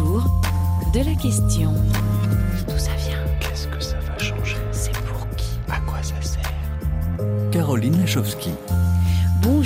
autour de la question. D'où ça vient Qu'est-ce que ça va changer C'est pour qui À quoi ça sert Caroline Lachowski.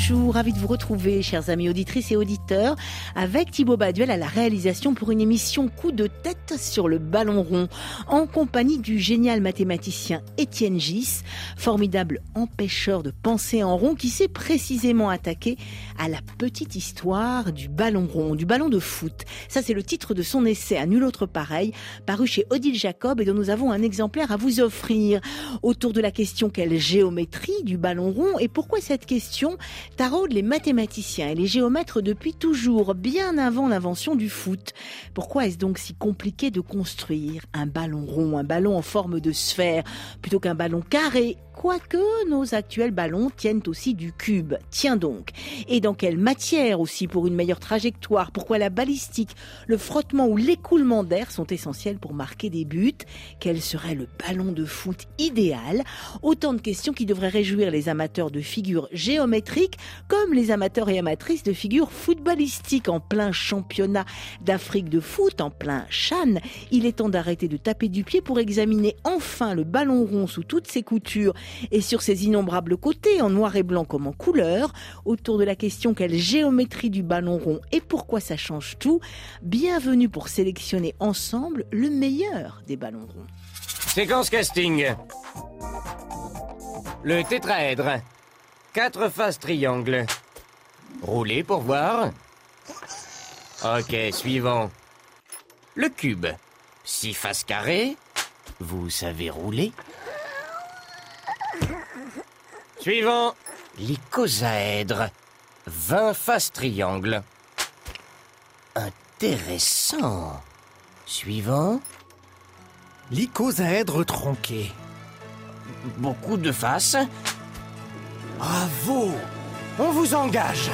Bonjour, ravi de vous retrouver, chers amis auditrices et auditeurs, avec Thibaut Baduel à la réalisation pour une émission coup de tête sur le ballon rond, en compagnie du génial mathématicien Étienne Gis, formidable empêcheur de pensée en rond qui s'est précisément attaqué à la petite histoire du ballon rond, du ballon de foot. Ça, c'est le titre de son essai à nul autre pareil, paru chez Odile Jacob et dont nous avons un exemplaire à vous offrir. Autour de la question quelle géométrie du ballon rond et pourquoi cette question taraude les mathématiciens et les géomètres depuis toujours, bien avant l'invention du foot. Pourquoi est-ce donc si compliqué de construire un ballon rond, un ballon en forme de sphère, plutôt qu'un ballon carré Quoique nos actuels ballons tiennent aussi du cube. Tiens donc. Et dans quelle matière aussi pour une meilleure trajectoire? Pourquoi la balistique, le frottement ou l'écoulement d'air sont essentiels pour marquer des buts Quel serait le ballon de foot idéal? Autant de questions qui devraient réjouir les amateurs de figures géométriques comme les amateurs et amatrices de figures footballistiques en plein championnat d'Afrique de foot, en plein Chan. Il est temps d'arrêter de taper du pied pour examiner enfin le ballon rond sous toutes ses coutures et sur ses innombrables côtés, en noir et blanc comme en couleur, autour de la question quelle géométrie du ballon rond et pourquoi ça change tout, bienvenue pour sélectionner ensemble le meilleur des ballons ronds. Séquence casting. Le tétraèdre. Quatre faces triangle. Roulez pour voir. Ok, suivant. Le cube. Six faces carrées. Vous savez rouler Suivant. L'icosaèdre. 20 faces triangle. Intéressant. Suivant. L'icosaèdre tronqué. Beaucoup de faces. Bravo On vous engage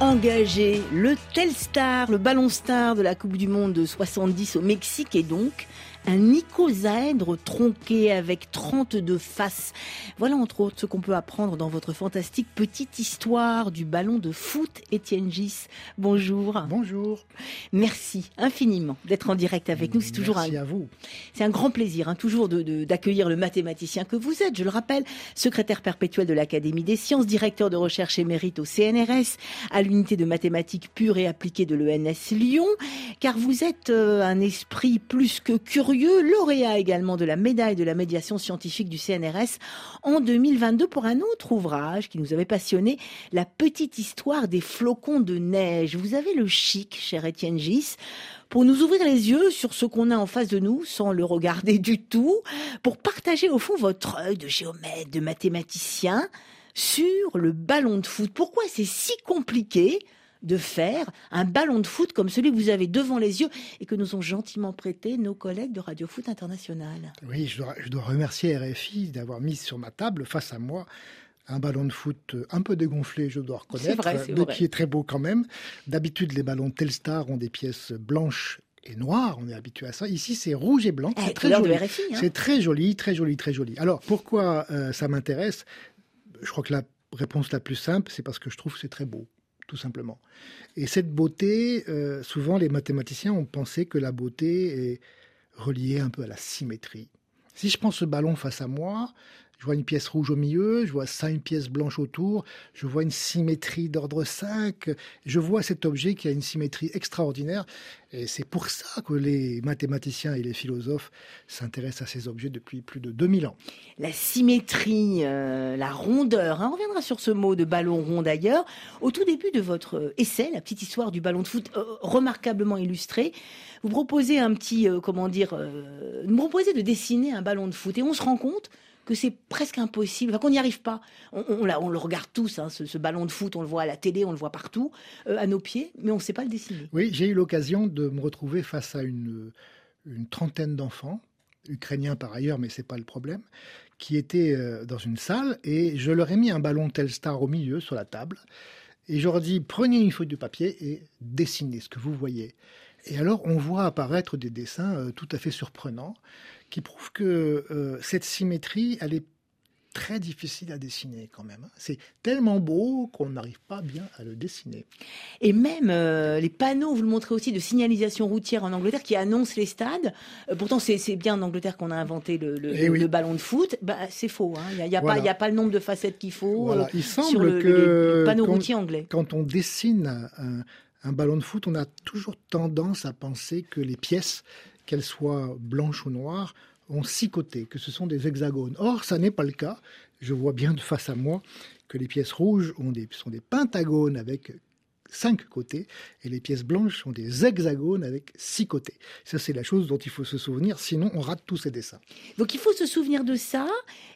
Engagé, le Telstar, le ballon star de la Coupe du Monde de 70 au Mexique est donc un icosaèdre tronqué avec 32 faces. Voilà entre autres ce qu'on peut apprendre dans votre fantastique petite histoire du ballon de foot Étienne Gis. Bonjour. Bonjour. Merci infiniment d'être en direct avec nous. C'est toujours Merci un, à vous. c'est un grand plaisir, hein, toujours de- de- d'accueillir le mathématicien que vous êtes. Je le rappelle, secrétaire perpétuel de l'Académie des sciences, directeur de recherche émérite au CNRS, à l'unité de mathématiques pures et appliquées de l'ENS Lyon, car vous êtes euh, un esprit plus que curieux, lauréat également de la médaille de la médiation scientifique du CNRS en 2022 pour un autre ouvrage qui nous avait passionné, La petite histoire des flocons de neige. Vous avez le chic, cher Étienne Gis, pour nous ouvrir les yeux sur ce qu'on a en face de nous sans le regarder du tout, pour partager au fond votre œil de géomètre, de mathématicien sur le ballon de foot. Pourquoi c'est si compliqué de faire un ballon de foot comme celui que vous avez devant les yeux et que nous ont gentiment prêté nos collègues de Radio Foot International Oui, je dois, je dois remercier RFI d'avoir mis sur ma table, face à moi, un ballon de foot un peu dégonflé, je dois reconnaître, vrai, c'est mais vrai. qui est très beau quand même. D'habitude, les ballons Telstar ont des pièces blanches et noires, on est habitué à ça. Ici, c'est rouge et blanc. Eh, C'est très joli. Hein. C'est très joli, très joli, très joli. Alors, pourquoi euh, ça m'intéresse? Je crois que la réponse la plus simple, c'est parce que je trouve que c'est très beau, tout simplement. Et cette beauté, euh, souvent les mathématiciens ont pensé que la beauté est reliée un peu à la symétrie. Si je prends ce ballon face à moi, je vois une pièce rouge au milieu, je vois cinq pièces blanches autour, je vois une symétrie d'ordre 5, je vois cet objet qui a une symétrie extraordinaire. Et c'est pour ça que les mathématiciens et les philosophes s'intéressent à ces objets depuis plus de 2000 ans. la symétrie, euh, la rondeur. hein. On reviendra sur ce mot de ballon rond d'ailleurs. Au tout début de votre euh, essai, la petite histoire du ballon de foot, euh, remarquablement illustré, vous proposez un petit, comment dire, vous proposez de dessiner un ballon de foot et on se rend compte que c'est presque impossible, qu'on n'y arrive pas. On, le regarde tous, hein, ce, ballon de foot, on le voit à la télé, on le voit partout, euh, à nos pieds, mais on ne sait pas le dessiner. Oui, j'ai eu l'occasion de me retrouver face à une, une trentaine d'enfants, ukrainiens par ailleurs, mais c'est pas le problème, qui étaient euh, dans une salle et je leur ai mis un ballon Telstar au milieu sur la table et je leur ai dit prenez une feuille de papier et dessinez ce que vous voyez. Et alors on voit apparaître des dessins euh, tout à fait surprenants qui prouvent que euh, cette symétrie, elle est très difficile à dessiner quand même. Hein. C'est tellement beau qu'on n'arrive pas bien à le dessiner. Et même euh, les panneaux, vous le montrez aussi, de signalisation routière en Angleterre qui annoncent les stades. Euh, pourtant, c'est bien en Angleterre qu'on a inventé le, le, Eh ballon de foot. Bah, c'est faux. Hein. Il n'y a, pas, a, pas le nombre de facettes qu'il faut voilà. Il semble sur le, que les panneaux routiers anglais. Quand on dessine un, un ballon de foot, on a toujours tendance à penser que les pièces, qu'elles soient blanches ou noires, ont six côtés, que ce sont des hexagones. Or, ça n'est pas le cas. Je vois bien de face à moi que les pièces rouges sont des pentagones avec cinq côtés et les pièces blanches ont des hexagones avec six côtés. Ça, c'est la chose dont il faut se souvenir, sinon on rate tous ces dessins. Donc il faut se souvenir de ça.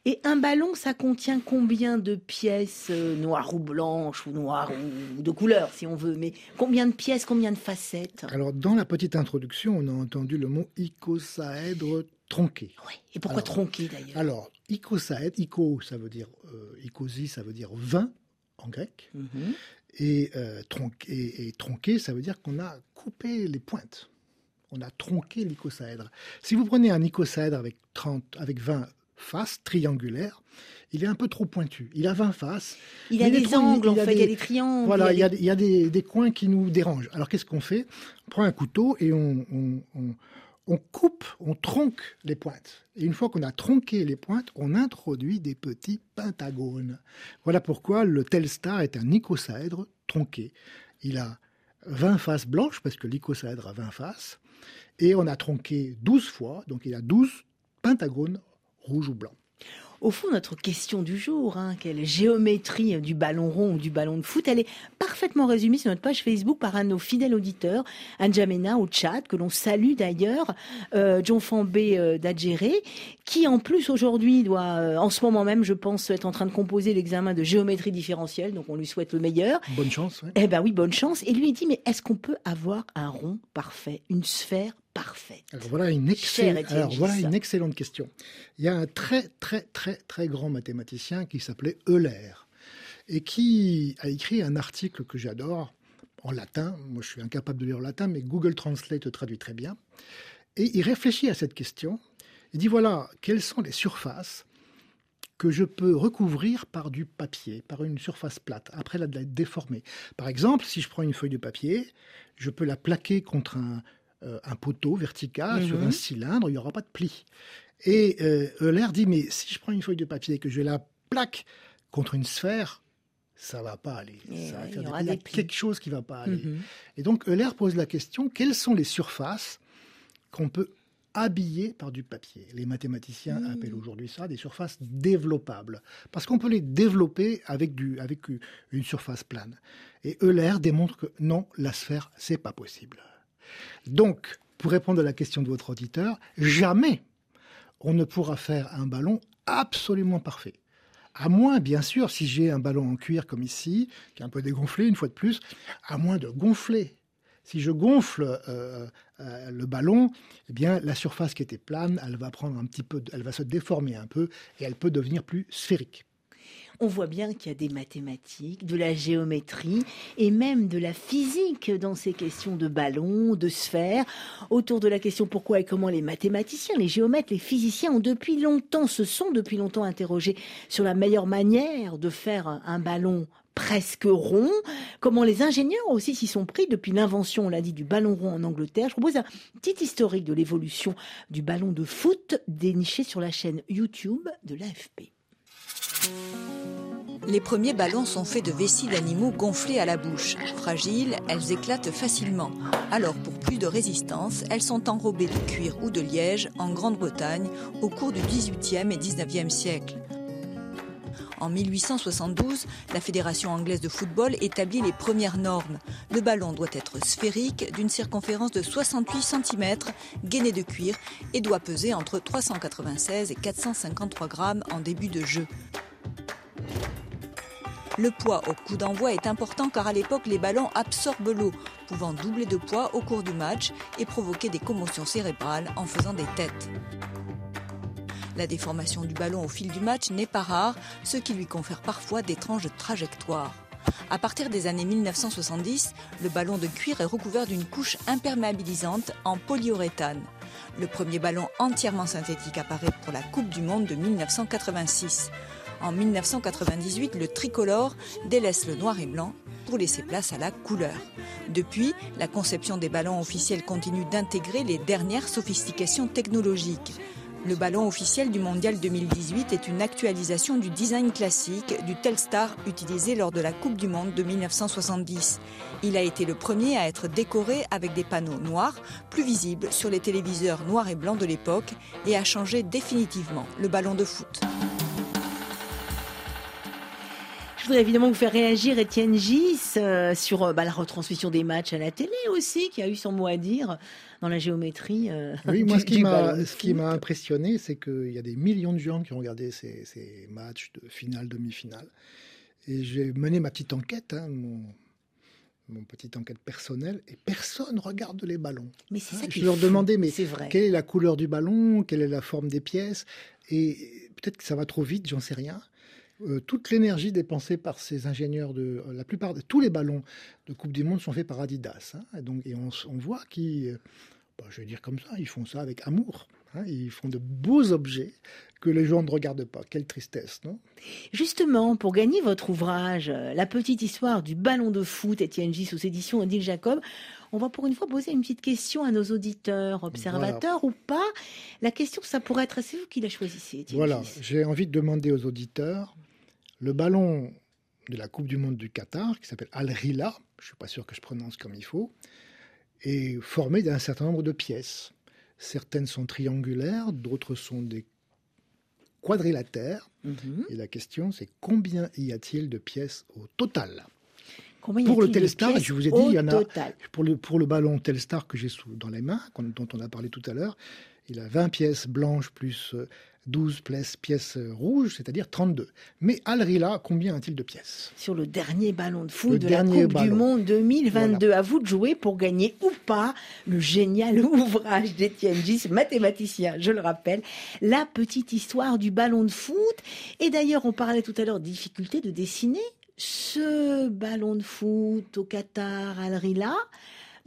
Et un ballon, ça contient combien de pièces euh, noires ou blanches ou noires ou de couleur, si on veut Mais combien de pièces, combien de facettes? Alors, dans la petite introduction, on a entendu le mot icosaèdre tronqué. Oui. Et pourquoi tronqué d'ailleurs? Alors, icosaèdre, ico, ça veut dire euh, icosi, ça veut dire vin en grec. Mhm. Et, euh, tronqué, et, tronqué, ça veut dire qu'on a coupé les pointes. On a tronqué l'icosaèdre. Si vous prenez un icosaèdre avec, 30, avec 20 faces triangulaires, il est un peu trop pointu. Il a 20 faces. Il a des angles, en fait, il y a des triangles. Voilà, il y a, il y a des, des, coins qui nous dérangent. Alors qu'est-ce qu'on fait? On prend un couteau et on, on, on on coupe, on tronque les pointes. Et une fois qu'on a tronqué les pointes, on introduit des petits pentagones. Voilà pourquoi le Telstar est un icosaèdre tronqué. Il a 20 faces blanches, parce que l'icosaèdre a 20 faces, et on a tronqué 12 fois, donc il a 12 pentagones rouges ou blancs. Au fond, notre question du jour, hein, quelle géométrie du ballon rond ou du ballon de foot, elle est parfaitement résumée sur notre page Facebook par un de nos fidèles auditeurs, Anjamena au chat, que l'on salue d'ailleurs, euh, John Fambé euh, d'Adjéré, qui en plus aujourd'hui doit, euh, en ce moment même, je pense, être en train de composer l'examen de géométrie différentielle, donc on lui souhaite le meilleur. Bonne chance. Eh ben oui, bonne chance. Et lui il dit, mais est-ce qu'on peut avoir un rond parfait, une sphère parfaite Alors voilà une, Alors, voilà une excellente question. Il y a un très très très très grand mathématicien qui s'appelait Euler et qui a écrit un article que j'adore en latin. Moi, je suis incapable de lire le latin, mais Google Translate le traduit très bien. Et il réfléchit à cette question. Il dit voilà, quelles sont les surfaces que je peux recouvrir par du papier, par une surface plate, après la déformer. Par exemple, si je prends une feuille de papier, je peux la plaquer contre un, euh, un poteau vertical sur un mhm. cylindre, il n'y aura pas de pli. Et euh, Euler dit, mais si je prends une feuille de papier et que je la plaque contre une sphère, ça va pas aller. il, y a quelque chose qui va pas aller. Mhm. Et donc Euler pose la question quelles sont les surfaces qu'on peut habiller par du papier? Les mathématiciens mhm. appellent aujourd'hui ça des surfaces développables, parce qu'on peut les développer avec du avec une surface plane. Et Euler démontre que non, la sphère c'est pas possible. Donc, pour répondre à la question de votre auditeur, jamais on ne pourra faire un ballon absolument parfait. À moins, bien sûr, si j'ai un ballon en cuir comme ici, qui est un peu dégonflé une fois de plus, à moins de gonfler. Si je gonfle euh, euh, le ballon, eh bien la surface qui était plane, va prendre un petit peu, elle va se déformer un peu et elle peut devenir plus sphérique on voit bien qu'il y a des mathématiques, de la géométrie et même de la physique dans ces questions de ballons, de sphères. Autour de la question pourquoi et comment les mathématiciens, les géomètres, les physiciens ont depuis longtemps, se sont depuis longtemps interrogés sur la meilleure manière de faire un ballon presque rond, comment les ingénieurs aussi s'y sont pris depuis l'invention, on l'a dit, du ballon rond en Angleterre. Je propose un petit historique de l'évolution du ballon de foot déniché sur la chaîne YouTube de l'AFP. Les premiers ballons sont faits de vessie d'animaux gonflés à la bouche. Fragiles, elles éclatent facilement. Alors, pour plus de résistance, elles sont enrobées de cuir ou de liège en Grande-Bretagne au cours du XVIIIe et XIXe siècle. En 1872, la Fédération anglaise de football établit les premières normes. Le ballon doit être sphérique, d'une circonférence de 68 cm, gainé de cuir et doit peser entre 396 et 453 grammes en début de jeu. Le poids au coup d'envoi est important car à l'époque les ballons absorbent l'eau, pouvant doubler de poids au cours du match et provoquer des commotions cérébrales en faisant des têtes. La déformation du ballon au fil du match n'est pas rare, ce qui lui confère parfois d'étranges trajectoires. À partir des années 1970, le ballon de cuir est recouvert d'une couche imperméabilisante en polyuréthane. Le premier ballon entièrement synthétique apparaît pour la Coupe du Monde de 1986. En 1998, le tricolore délaisse le noir et blanc pour laisser place à la couleur. Depuis, la conception des ballons officiels continue d'intégrer les dernières sophistications technologiques. Le ballon officiel du Mondial 2018 est une actualisation du design classique du Telstar utilisé lors de la Coupe du Monde de 1970. Il a été le premier à être décoré avec des panneaux noirs, plus visibles sur les téléviseurs noirs et blancs de l'époque, et a changé définitivement le ballon de foot. Je voudrais évidemment vous faire réagir, Étienne Gis, euh, sur euh, bah, la retransmission des matchs à la télé aussi, qui a eu son mot à dire dans la géométrie. Euh, oui, moi, du- ce qui m'a impressionné, c'est qu'il y a des millions de gens qui ont regardé ces, ces matchs de finale, demi-finale. Et j'ai mené ma petite enquête, hein, mon, mon petite enquête personnelle, et personne regarde les ballons. Mais c'est ça Je qui est leur fou. demandais, mais c'est vrai. Quelle est la couleur du ballon Quelle est la forme des pièces Et peut-être que ça va trop vite, j'en sais rien. Euh, toute l'énergie dépensée par ces ingénieurs de euh, la plupart de tous les ballons de Coupe du Monde sont faits par Adidas. hein. et donc, et on, voit qu'ils, euh, bah, je vais dire comme ça, ils font ça avec amour. hein. ils font de beaux objets que les gens ne regardent pas. Quelle tristesse, non? Justement, pour gagner votre ouvrage, La petite histoire du ballon de foot, Étienne Gis, aux éditions Odile Jacob, on va pour une fois poser une petite question à nos auditeurs, observateurs ou pas. La question, ça pourrait être, c'est vous qui la choisissez, Étienne Voilà, j'ai envie de demander aux auditeurs le ballon de la Coupe du Monde du Qatar, qui s'appelle Al Rila, je ne suis pas sûr que je prononce comme il faut, est formé d'un certain nombre de pièces. Certaines sont triangulaires, d'autres sont des quadrilatères. Mhm. Et la question, c'est combien y a-t-il de pièces au total? Combien Pour le Telstar, je vous ai dit, il y en a- total? pour le, pour le ballon Telstar que j'ai dans les mains, dont on a parlé tout à l'heure, il a 20 pièces blanches plus euh, 12 pièces, pièces euh, rouges, c'est-à-dire 32. Mais Al Rila, combien a-t-il de pièces? Sur le dernier ballon de foot Le de la Coupe du. Monde 2022. À vous de jouer pour gagner ou pas le génial ouvrage d'Étienne Gis, mathématicien, je le rappelle, La petite histoire du ballon de foot. Et d'ailleurs, on parlait tout à l'heure de difficulté de dessiner ce ballon de foot au Qatar, Al Rila.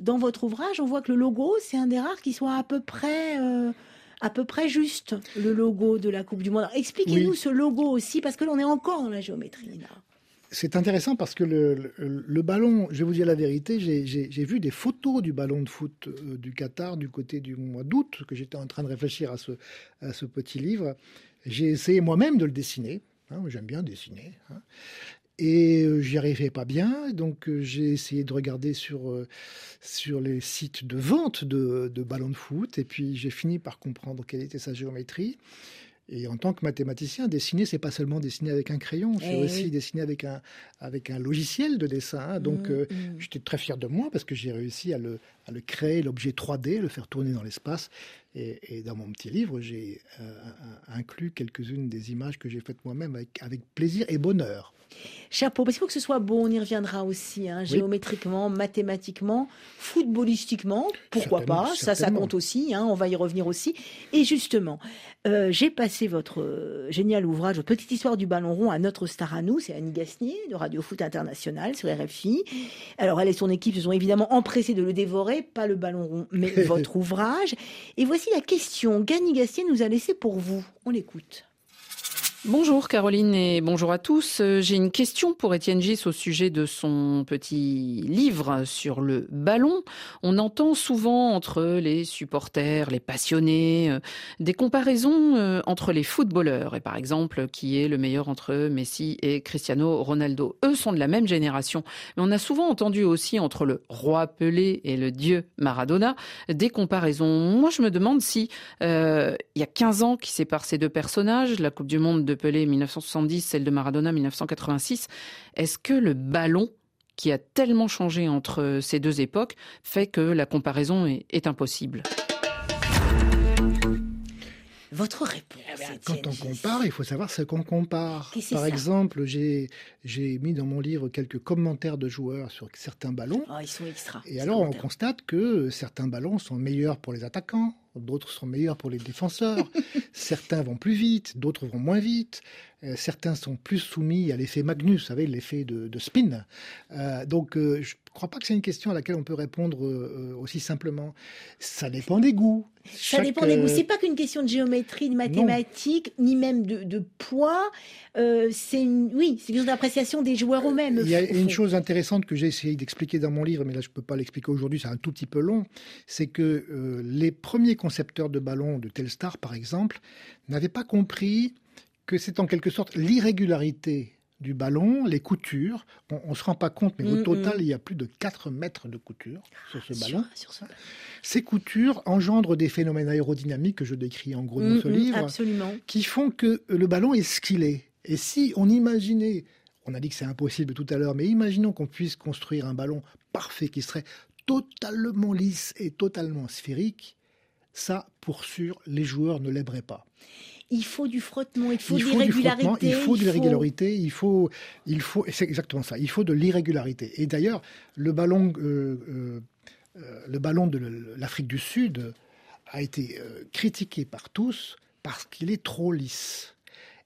Dans votre ouvrage, on voit que le logo, c'est un des rares qui soit à peu près, euh, à peu près juste, le logo de la Coupe du Monde. Expliquez-nous Oui. ce logo aussi, parce que l'on est encore dans la géométrie, là. C'est intéressant parce que le, le- le ballon, je vais vous dire la vérité, j'ai- j'ai j'ai vu des photos du ballon de foot euh, du Qatar du côté du mois d'août, que j'étais en train de réfléchir à ce, à ce petit livre. J'ai essayé moi-même de le dessiner. hein, J'aime bien dessiner. hein. Et euh, j'y arrivais pas bien, donc euh, j'ai essayé de regarder sur, euh, sur les sites de vente de, de ballons de foot, et puis j'ai fini par comprendre quelle était sa géométrie. Et en tant que mathématicien, dessiner, c'est pas seulement dessiner avec un crayon, c'est Eh aussi oui. dessiner avec un, avec un logiciel de dessin. hein. Donc, Mm, euh, mm. j'étais très fier de moi parce que j'ai réussi à le, à le créer, l'objet 3D, le faire tourner dans l'espace. Et, et dans mon petit livre, j'ai euh, inclus quelques-unes des images que j'ai faites moi-même avec, avec plaisir et bonheur. Chapeau, parce qu'il faut que ce soit beau, on y reviendra aussi, hein, géométriquement, mathématiquement, footballistiquement, pourquoi pas, ça, ça compte aussi, hein, on va y revenir aussi. Et justement, euh, j'ai passé votre euh, génial ouvrage, votre petite histoire du ballon rond à notre star à nous, c'est Annie Gasnier de Radio Foot International sur RFI. Alors elle et son équipe se sont évidemment empressés de le dévorer, pas le ballon rond, mais votre ouvrage. Et voici la question qu'Annie Gasnier nous a laissée pour vous. On l'écoute. Bonjour Caroline et bonjour à tous. Euh, J'ai une question pour Étienne Gis au sujet de son petit livre sur le ballon. On entend souvent entre les supporters, les passionnés, euh, des comparaisons euh, entre les footballeurs et par exemple qui est le meilleur entre Messi et Cristiano Ronaldo. Eux sont de la même génération, mais on a souvent entendu aussi entre le roi Pelé et le dieu Maradona des comparaisons. Moi je me demande si il y a 15 ans qui séparent ces deux personnages, la Coupe du Monde de Pelé 1970, celle de Maradona 1986. Est-ce que le ballon, qui a tellement changé entre ces deux époques, fait que la comparaison est, est impossible? Votre réponse. Eh Quand on compare, il faut savoir ce qu'on compare. Par exemple, j'ai mis dans mon livre quelques commentaires de joueurs sur certains ballons. Oh, ils sont extra. Et alors, on constate que certains ballons sont meilleurs pour les attaquants, d'autres sont meilleurs pour les défenseurs. certains vont plus vite, d'autres vont moins vite. Euh, certains sont plus soumis à l'effet Magnus, vous savez, l'effet de, de spin. Euh, donc, euh, je ne crois pas que c'est une question à laquelle on peut répondre aussi simplement. Ça dépend des goûts. Ça Chaque, dépend des goûts. C'est pas qu'une question de géométrie, de mathématiques, ni même de, de poids. C'est une, oui, c'est une question d'appréciation des joueurs eux-mêmes. Il y a une chose intéressante que j'ai essayé d'expliquer dans mon livre, mais là je ne peux pas l'expliquer aujourd'hui, c'est un tout petit peu long, c'est que les premiers concepteurs de ballons de Telstar, par exemple, n'avaient pas compris que c'est en quelque sorte l'irrégularité du ballon, les coutures. On ne se rend pas compte, mais Mm, au total, mm. il y a plus de 4 mètres de couture sur ce ballon. sur ce ballon. Ces coutures engendrent des phénomènes aérodynamiques que je décris en gros dans Mm, ce mm, livre Absolument. qui font que le ballon est ce qu'il est. Et si on imaginait, on a dit que c'est impossible tout à l'heure, mais imaginons qu'on puisse construire un ballon parfait qui serait totalement lisse et totalement sphérique, ça, pour sûr, les joueurs ne l'aimeraient pas. Il faut du frottement, il faut il de faut du l'irrégularité. il faut de l'irrégularité, il faut, il faut, et c'est exactement ça, il faut de l'irrégularité. Et d'ailleurs, le ballon, euh, euh, euh, le ballon de l'Afrique du Sud a été euh, critiqué par tous parce qu'il est trop lisse.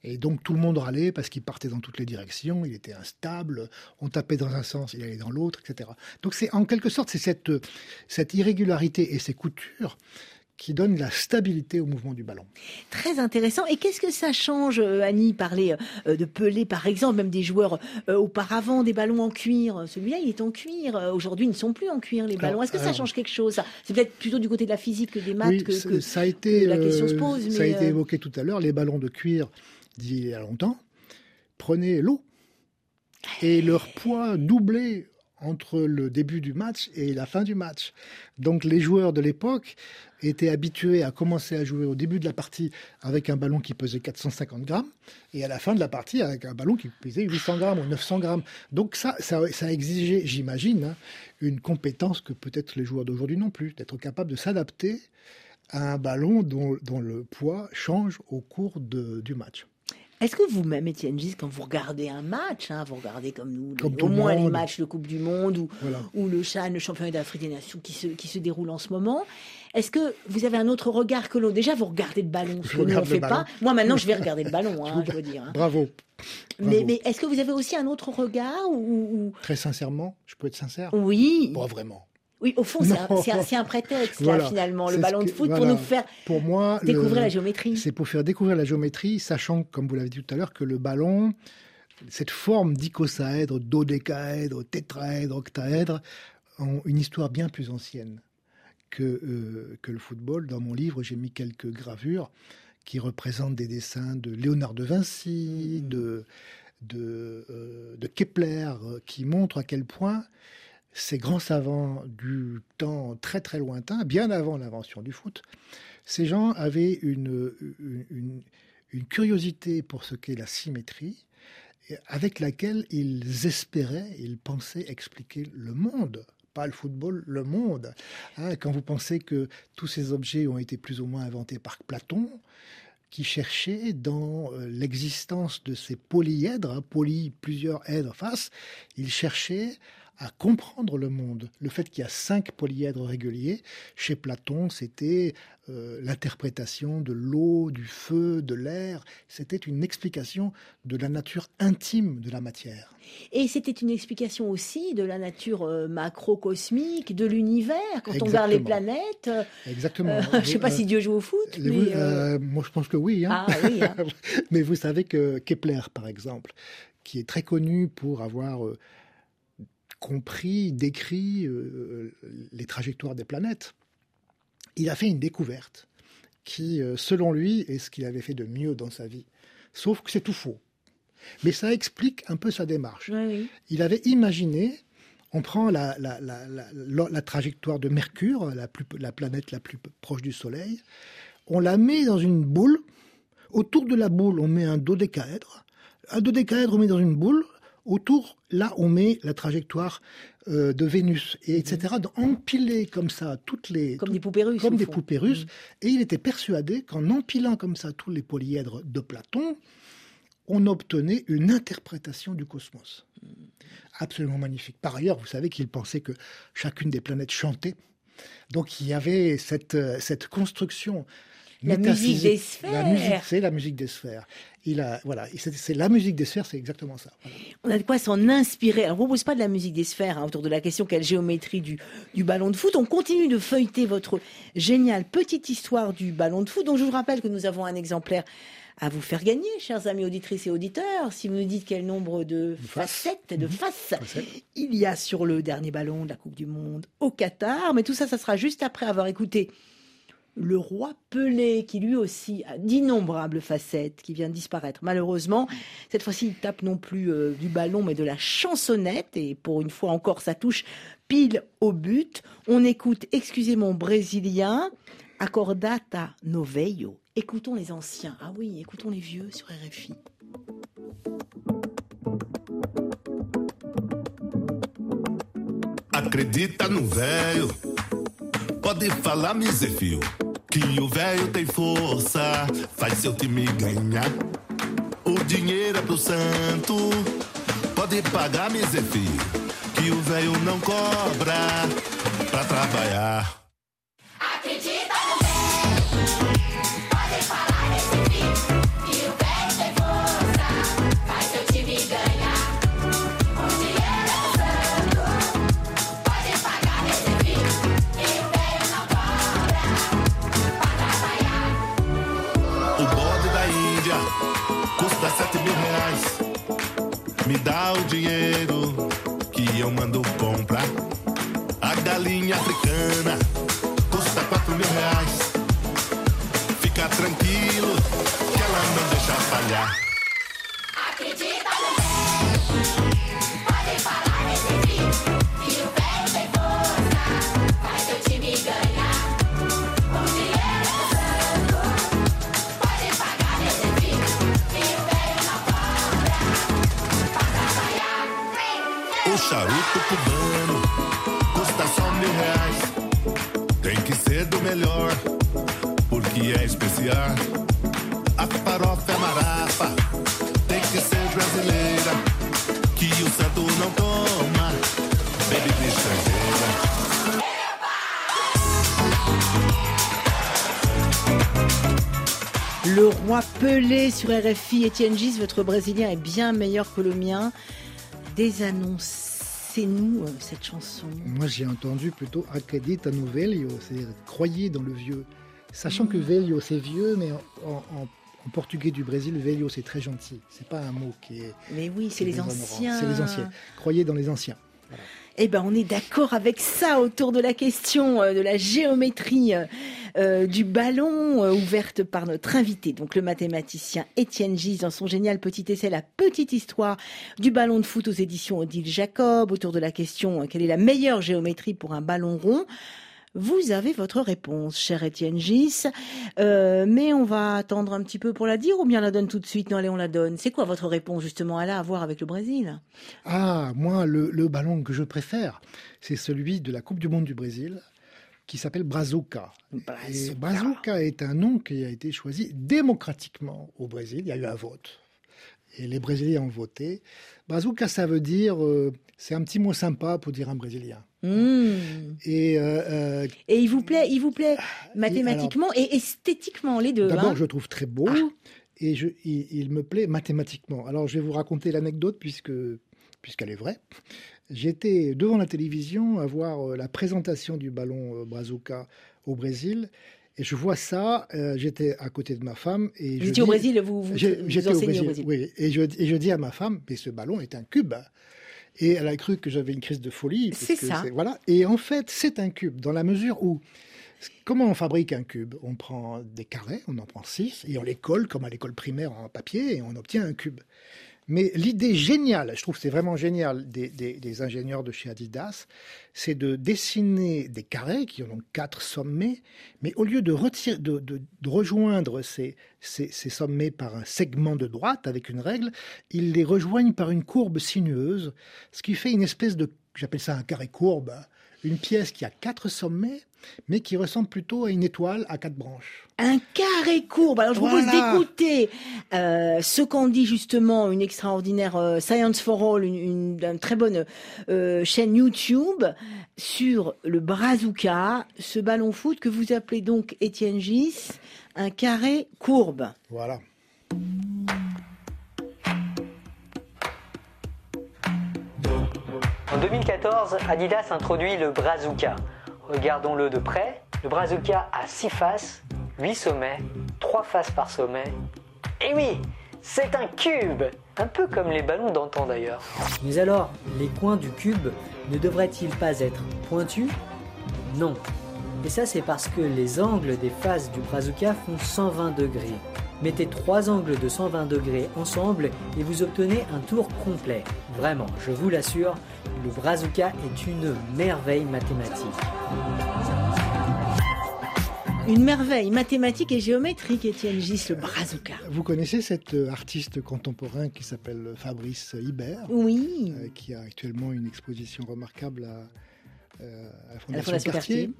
Et donc tout le monde râlait parce qu'il partait dans toutes les directions, il était instable, on tapait dans un sens, il allait dans l'autre, etc. Donc c'est en quelque sorte c'est cette, cette irrégularité et ces coutures qui donnent la stabilité au mouvement du ballon. Très intéressant. Et qu'est-ce que ça change, euh, Annie Parler euh, de Pelé, par exemple, même des joueurs euh, auparavant, des ballons en cuir? Celui-là, il est en cuir. Aujourd'hui, ils ne sont plus en cuir, les ballons. Est-ce que ça change quelque chose? C'est peut-être plutôt du côté de la physique que des maths Oui, que, ça- que- ça a été, que la question se pose, Ça a été euh, évoqué tout à l'heure. Les ballons de cuir d'il y a longtemps prenaient l'eau et leur poids doublait entre le début du match et la fin du match. Donc les joueurs de l'époque étaient habitués à commencer à jouer au début de la partie avec un ballon qui pesait 450 grammes et à la fin de la partie avec un ballon qui pesait 800 grammes ou 900 grammes. Donc ça, ça, ça j'imagine, hein, une compétence que peut-être les joueurs d'aujourd'hui n'ont plus, d'être capable de s'adapter à un ballon dont, le poids change au cours du match. Est-ce que vous-même, Étienne Gis, quand vous regardez un match, hein, vous regardez comme nous, Comme au moins les matchs de Coupe du Monde ou, Voilà. ou le CHAN, le championnat d'Afrique des Nations qui se, qui se déroule en ce moment, est-ce que vous avez un autre regard que l'autre? Déjà, vous regardez le ballon, ce Je que nous, on ne fait pas. Moi, maintenant, je vais regarder le ballon, hein, je veux dire. hein. Bravo. Mais, Bravo. mais est-ce que vous avez aussi un autre regard ou, Très sincèrement, je peux être sincère? Ou- Oui. Pas vraiment. Oui, au fond, c'est un, un- prétexte, là, finalement, le ballon de foot, pour nous faire Pour moi, le- découvrir la géométrie. C'est pour faire découvrir la géométrie, sachant, comme vous l'avez dit tout à l'heure, que le ballon, cette forme d'icosaèdre, dodécaèdre, tétraèdre, octaèdre, ont une histoire bien plus ancienne que, euh, que le football. Dans mon livre, j'ai mis quelques gravures qui représentent des dessins de Léonard de Vinci, de, de, euh, de Kepler, euh, qui montrent à quel point ces grands savants du temps très très lointain, bien avant l'invention du foot, ces gens avaient une, curiosité pour ce qu'est la symétrie, avec laquelle ils espéraient, ils pensaient expliquer le monde. Pas le football, le monde. Hein, quand vous pensez que tous ces objets ont été plus ou moins inventés par Platon, qui cherchait dans euh, l'existence de ces polyèdres, hein, poly, plusieurs èdres face, il cherchait à comprendre le monde. Le fait qu'il y a cinq polyèdres réguliers, chez Platon, c'était euh, l'interprétation de l'eau, du feu, de l'air. C'était une explication de la nature intime de la matière. Et c'était une explication aussi de la nature euh, macrocosmique, de l'univers. Quand on regarde les planètes, euh, Exactement. euh, je ne sais pas si Dieu joue au foot, mais... moi, je pense que oui. hein. Ah oui, hein. Mais vous savez que Kepler, par exemple, qui est très connu pour avoir compris, décrit euh, les trajectoires des planètes, il a fait une découverte qui, euh, selon lui, est ce qu'il avait fait de mieux dans sa vie. Sauf que c'est tout faux. Mais ça explique un peu sa démarche. oui, oui. Il avait imaginé, on prend la, la, la, la, trajectoire de Mercure, la, plus, la planète la plus proche du Soleil, on la met dans une boule, autour de la boule on met un dodécaèdre, un dodécaèdre on met dans une boule, autour là on met la trajectoire euh, de Vénus, et etc. Donc, Empiler comme ça toutes les... Comme des poupées russes. comme des fond. poupées russes. Mm. Et il était persuadé qu'en empilant comme ça tous les polyèdres de Platon, on obtenait une interprétation du cosmos. Absolument magnifique. Par ailleurs, vous savez qu'il pensait que chacune des planètes chantait Donc il y avait cette, euh, cette construction. La musique des sphères. La musique, c'est la musique des sphères. Il a, voilà, c'est la musique des sphères, c'est exactement ça. On a de quoi s'en inspirer. Alors, on ne propose pas de la musique des sphères hein, autour de la question quelle géométrie du, du ballon de foot. On continue de feuilleter votre géniale petite histoire du ballon de foot. Donc, je vous rappelle que nous avons un exemplaire à vous faire gagner, chers amis auditrices et auditeurs. Si vous nous dites quel nombre de facettes, de mhm. faces il y a sur le dernier ballon de la Coupe du Monde au Qatar. Mais tout ça, ça sera juste après avoir écouté le roi Pelé, qui lui aussi a d'innombrables facettes, qui vient de disparaître. Malheureusement, cette fois-ci, il tape non plus euh, du ballon, mais de la chansonnette. Et pour une fois encore, ça touche pile au but. On écoute, excusez mon brésilien, Accordata Noveio. Écoutons les anciens. Ah oui, écoutons les vieux sur RFI. Acredita no pode falar, me Zefio, que o velho tem força, faz seu time ganhar. O dinheiro é pro santo, pode pagar, me Zefio, que o velho não cobra pra trabalhar. Dá o dinheiro que eu mando comprar. A galinha africana custa quatro mil reais. Fica tranquilo que ela não deixa falhar. Acredita no Podem falar mil reais. Tem que ser do melhor, porque é especial. A farofa é marapa, tem que ser brasileira. Que o santo não toma, bebida estrangeira. Le roi Pelé sur RFI, Etienne Gis, votre brésilien est bien meilleur que le mien. Des annonces c'est nous euh, cette chanson Moi j'ai entendu plutôt Acredita no velho, c'est croyez dans le vieux. Sachant que mm. velho c'est vieux, mais en, portugais du Brésil, velho c'est très gentil. C'est pas un mot qui est. Mais oui, c'est les anciens. C'est les anciens. Croyez dans les anciens. Eh ben, on est d'accord avec ça autour de la question euh, de la géométrie euh, euh, du ballon ouverte par notre invité, donc le mathématicien Étienne Gis dans son génial petit essai La petite histoire du ballon de foot aux éditions Odile Jacob autour de la question quelle est la meilleure géométrie pour un ballon rond? Vous avez votre réponse, cher Étienne Gis. Euh, mais on va attendre un petit peu pour la dire ou bien on la donne tout de suite? Non, allez, on la donne. C'est quoi votre réponse justement Elle a à voir avec le Brésil? Ah, moi, le, ballon que je préfère, c'est celui de la Coupe du Monde du Brésil qui s'appelle Brazuca. Brazuca. Brazuca est un nom qui a été choisi démocratiquement au Brésil. Il y a eu un vote. Et les Brésiliens ont voté. Brazuca, ça veut dire, euh, c'est un petit mot sympa pour dire un Brésilien. Hmm. Et, euh, euh, et il vous plaît, il vous plaît mathématiquement et, esthétiquement les deux. D'abord, hein. je trouve très beau ah. et je, il, me plaît mathématiquement. Alors, je vais vous raconter l'anecdote puisque puisqu'elle est vraie. J'étais devant la télévision à voir euh, la présentation du ballon Brazuca au Brésil. Et je vois ça, j'étais à côté de ma femme. Et vous étiez au Brésil, vous, vous, J'étais au Brésil, oui. Et je, et je dis à ma femme, mais ce ballon est un cube. Et elle a cru que j'avais une crise de folie. C'est ça. Voilà. Et en fait, c'est un cube, dans la mesure où Comment on fabrique un cube? On prend des carrés, on en prend six, et on les colle comme à l'école primaire en papier, et on obtient un cube. Mais l'idée géniale, je trouve c'est vraiment génial des, ingénieurs de chez Adidas, c'est de dessiner des carrés qui ont quatre sommets, mais au lieu de, rejoindre ces sommets par un segment de droite avec une règle, ils les rejoignent par une courbe sinueuse, ce qui fait une espèce de, j'appelle ça un carré courbe, une pièce qui a quatre sommets, mais qui ressemble plutôt à une étoile à quatre branches. Un carré courbe. Alors je vous propose Voilà. d'écouter euh, ce qu'en dit justement une extraordinaire euh, Science for All, une, une- une très bonne euh, chaîne YouTube sur le Brazuca, ce ballon foot que vous appelez donc Étienne Gis, un carré courbe. Voilà. 2014, Adidas introduit le Brazuca. Regardons-le de près. Le Brazuca a 6 faces, 8 sommets, 3 faces par sommet. Et oui, c'est un cube Un peu comme les ballons d'antan d'ailleurs. Mais alors, les coins du cube ne devraient-ils pas être pointus? Non. Et ça, c'est parce que les angles des faces du Brazuca font 120 degrés. Mettez trois angles de 120 degrés ensemble et vous obtenez un tour complet. Vraiment, je vous l'assure, le Brazuca est une merveille mathématique. Une merveille mathématique et géométrique, Étienne Gis, le Brazuca. Vous connaissez cet euh, artiste contemporain qui s'appelle Fabrice Hibert Oui. euh, qui a actuellement une exposition remarquable à, euh, à la Fondation, Fondation Cartier.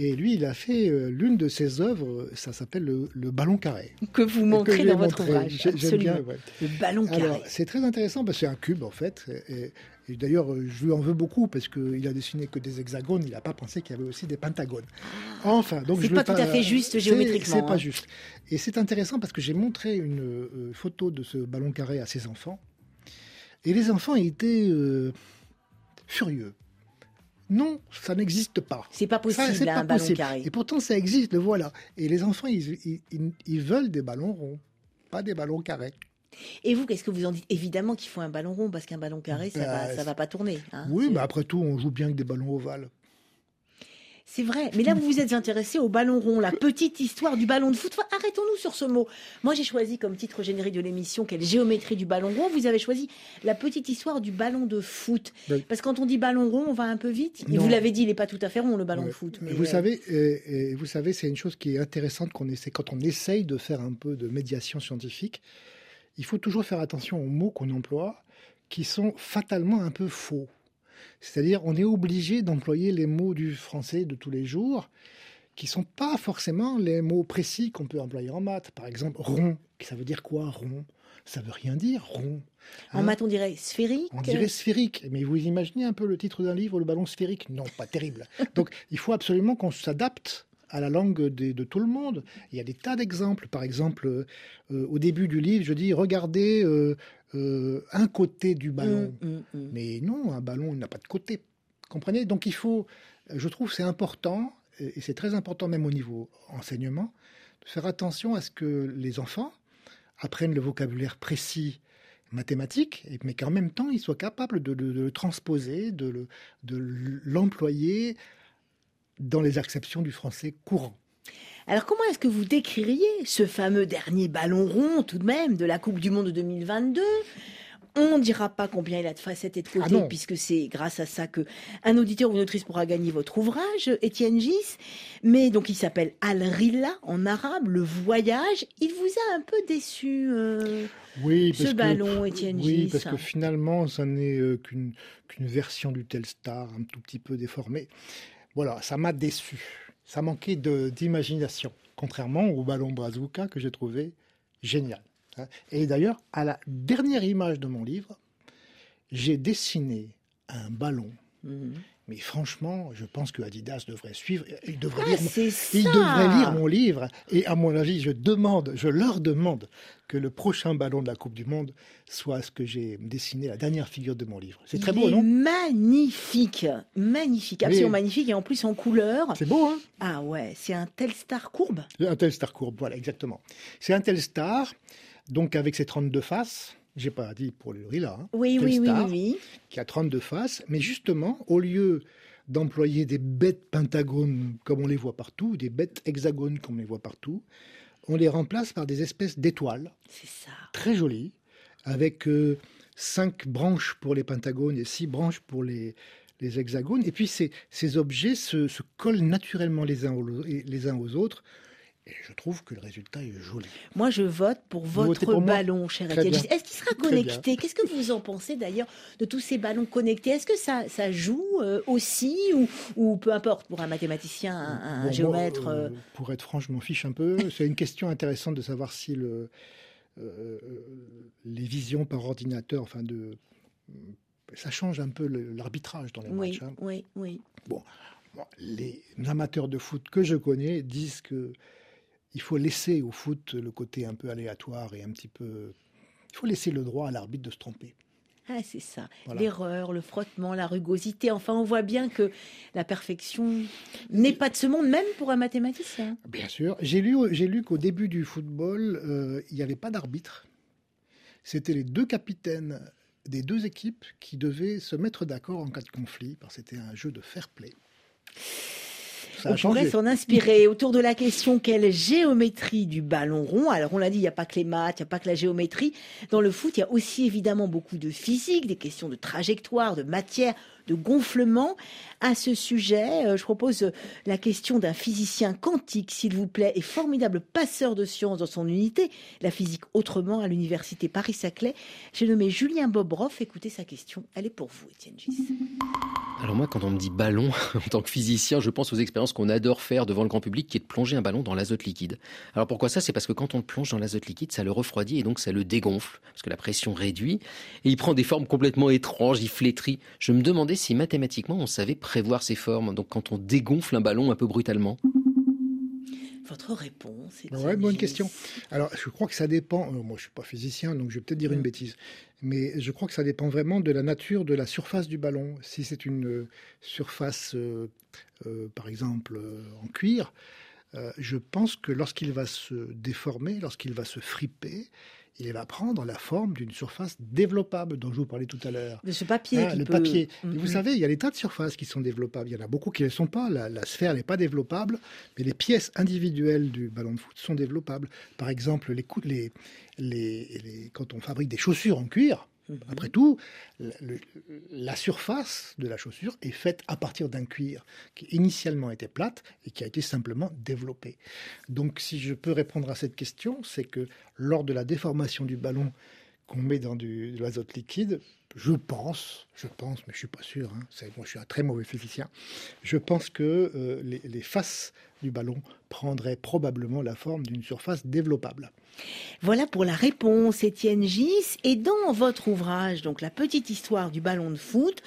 Et lui, il a fait euh, l'une de ses œuvres, ça s'appelle le, le ballon carré. Que vous montrez dans votre montrer. ouvrage. J'ai- J'aime bien. Ouais. Le ballon carré. C'est très intéressant parce que c'est un cube en fait. Et, d'ailleurs, je lui en veux beaucoup parce qu'il a dessiné que des hexagones. Il n'a pas pensé qu'il y avait aussi des pentagones. Enfin, donc Ah. C'est pas tout à fait juste géométriquement, C'est pas hein. juste. Et c'est intéressant parce que j'ai montré une euh, photo de ce ballon carré à ses enfants. Et les enfants étaient euh, furieux. Non, ça n'existe pas. C'est pas Ça, possible, c'est hein, pas un ballon possible. carré. Et pourtant, ça existe, le voilà. Et les enfants, ils, ils- veulent des ballons ronds, pas des ballons carrés. Et vous, qu'est-ce que vous en dites? Évidemment qu'il faut un ballon rond parce qu'un ballon carré, ça Bah, va, ça pas tourner. hein. oui, mais après tout, on joue bien avec des ballons ovales. C'est vrai. Mais là, vous vous êtes intéressé au ballon rond, la petite histoire du ballon de foot. Arrêtons-nous sur ce mot. Moi, j'ai choisi comme titre générique de l'émission quelle géométrie du ballon rond. Vous avez choisi la petite histoire du ballon de foot. Oui. Parce que quand on dit ballon rond, on va un peu vite. Et Non. vous l'avez dit, il n'est pas tout à fait rond, le ballon de foot. Mais vous euh, savez, euh, euh, vous savez, c'est une chose qui est intéressante qu'on essaie quand on essaye de faire un peu de médiation scientifique. Il faut toujours faire attention aux mots qu'on emploie, qui sont fatalement un peu faux. C'est-à-dire, on est obligé d'employer les mots du français de tous les jours, qui sont pas forcément les mots précis qu'on peut employer en maths. Par exemple, rond, ça veut dire quoi, rond? Ça veut rien dire, rond. En Hein? maths, on dirait sphérique. on dirait sphérique. Mais vous imaginez un peu le titre d'un livre, le ballon sphérique? Non, pas terrible. Donc il faut absolument qu'on s'adapte à la langue de tout le monde. Il y a des tas d'exemples. Par exemple, euh, au début du livre, je dis regardez euh, euh, un côté du ballon. Hum, hum, hum. Mais non, un ballon n'a pas de côté. Comprenez? Donc il faut, je trouve, c'est important et c'est très important même au niveau enseignement de faire attention à ce que les enfants apprennent le vocabulaire précis mathématique, mais qu'en même temps ils soient capables de, de- de le transposer, de le- de l'employer dans les acceptions du français courant. Alors, comment est-ce que vous décririez ce fameux dernier ballon rond, tout de même, de la Coupe du Monde de 2022 on ne dira pas combien il a de facettes et de côtés, Ah puisque c'est grâce à ça que un auditeur ou une autrice pourra gagner votre ouvrage, Étienne Gis. Mais donc, il s'appelle Al-Rilla en arabe, le voyage. Il vous a un peu déçu, euh, Oui, ce parce que- ballon, Oui, Gis? parce que finalement, ça n'est euh, qu'une qu'une version du Telstar un tout petit peu déformée. Voilà, ça m'a déçu. Ça manquait d'imagination, contrairement au ballon Brazuca que j'ai trouvé génial. hein. Et d'ailleurs, à la dernière image de mon livre, j'ai dessiné un ballon. Mhm. Mais franchement, je pense que Adidas devrait suivre. Il devrait, Ah, lire, mon- c'est il ça devrait lire mon livre. Et à mon avis, je demande, je leur demande que le prochain ballon de la Coupe du Monde soit ce que j'ai dessiné, la dernière figure de mon livre. C'est très Il beau, est non? Magnifique, magnifique, absolument magnifique, et en plus en couleur. C'est beau, hein? Ah ouais, c'est un Telstar courbe. Un Telstar courbe, voilà, exactement. C'est un Telstar, donc avec ses 32 faces. J'ai pas dit pour le là. hein. Oui, oui, oui, oui, oui. Qui a 32 faces, mais justement, au lieu d'employer des bêtes pentagones comme on les voit partout, des bêtes hexagones comme on les voit partout, on les remplace par des espèces d'étoiles. C'est ça. Très jolies, avec euh, cinq branches pour les pentagones et six branches pour les, les hexagones. Et puis ces, ces objets se, se collent naturellement les uns, aux, les uns aux autres. Et je trouve que le résultat est joli. Moi, je vote pour votre pour ballon, cher Étienne. Est-ce qu'il sera connecté? Qu'est-ce que vous en pensez d'ailleurs de tous ces ballons connectés? Est-ce que ça, ça joue euh, aussi ou, ou peu importe pour un mathématicien, un, un Bon, moi, géomètre euh, euh, Pour être franc, je m'en fiche un peu. C'est une question intéressante de savoir si le, euh, les visions par ordinateur, enfin de, ça change un peu l'arbitrage dans les Oui, matchs. hein. oui, oui. Bon, les amateurs de foot que je connais disent que il faut laisser au foot le côté un peu aléatoire et un petit peu. Il faut laisser le droit à l'arbitre de se tromper. Ah, c'est ça. Voilà. L'erreur, le frottement, la rugosité. Enfin, on voit bien que la perfection n'est pas de ce monde, même pour un mathématicien. Bien sûr. J'ai lu, j'ai lu qu'au début du football, euh, il n'y avait pas d'arbitre. C'était les deux capitaines des deux équipes qui devaient se mettre d'accord en cas de conflit, parce que c'était un jeu de fair play. Ça a on pourrait s'en inspirer. Autour de la question quelle géométrie du ballon rond? Alors on l'a dit, il n'y a pas que les maths, il n'y a pas que la géométrie. Dans le foot, il y a aussi évidemment beaucoup de physique, des questions de trajectoire, de matière, de gonflement. À ce sujet, euh, je propose euh, la question d'un physicien quantique, s'il vous plaît, et formidable passeur de sciences dans son unité, la physique autrement à l'université Paris-Saclay. J'ai nommé Julien Bobroff. Écoutez sa question, elle est pour vous, Étienne Gis. Alors moi, quand on me dit ballon, en tant que physicien, je pense aux expériences qu'on adore faire devant le grand public, qui est de plonger un ballon dans l'azote liquide. Alors pourquoi ça? C'est parce que quand on le plonge dans l'azote liquide, ça le refroidit et donc ça le dégonfle, parce que la pression réduit, et il prend des formes complètement étranges, il flétrit. Je me demandais si mathématiquement on savait prévoir ces formes, donc quand on dégonfle un ballon un peu brutalement. Votre réponse, Étienne Ouais, bonne question. Alors, je crois que ça dépend. euh, moi, je suis pas physicien, donc je vais peut-être dire une Mm. bêtise. Mais je crois que ça dépend vraiment de la nature de la surface du ballon. Si c'est une euh, surface, euh, euh, par exemple, euh, en cuir, euh, je pense que lorsqu'il va se déformer, lorsqu'il va se friper, il va prendre la forme d'une surface développable dont je vous parlais tout à l'heure. De ce papier Ah, qui le peut- papier. Et Mhm. vous savez, il y a des tas de surfaces qui sont développables. Il y en a beaucoup qui ne le sont pas. La, la sphère n'est pas développable, mais les pièces individuelles du ballon de foot sont développables. Par exemple, les, les, les- les- quand on fabrique des chaussures en cuir. Après tout, la surface de la chaussure est faite à partir d'un cuir qui initialement était plate et qui a été simplement développé. Donc, si je peux répondre à cette question, c'est que lors de la déformation du ballon qu'on met dans de l'azote liquide, je pense, je pense, mais je suis pas sûr, hein, moi je suis un très mauvais physicien, je pense que euh, les faces du ballon prendraient probablement la forme d'une surface développable. Voilà pour la réponse, Étienne Gis. Et dans votre ouvrage, donc la petite histoire du ballon de foot,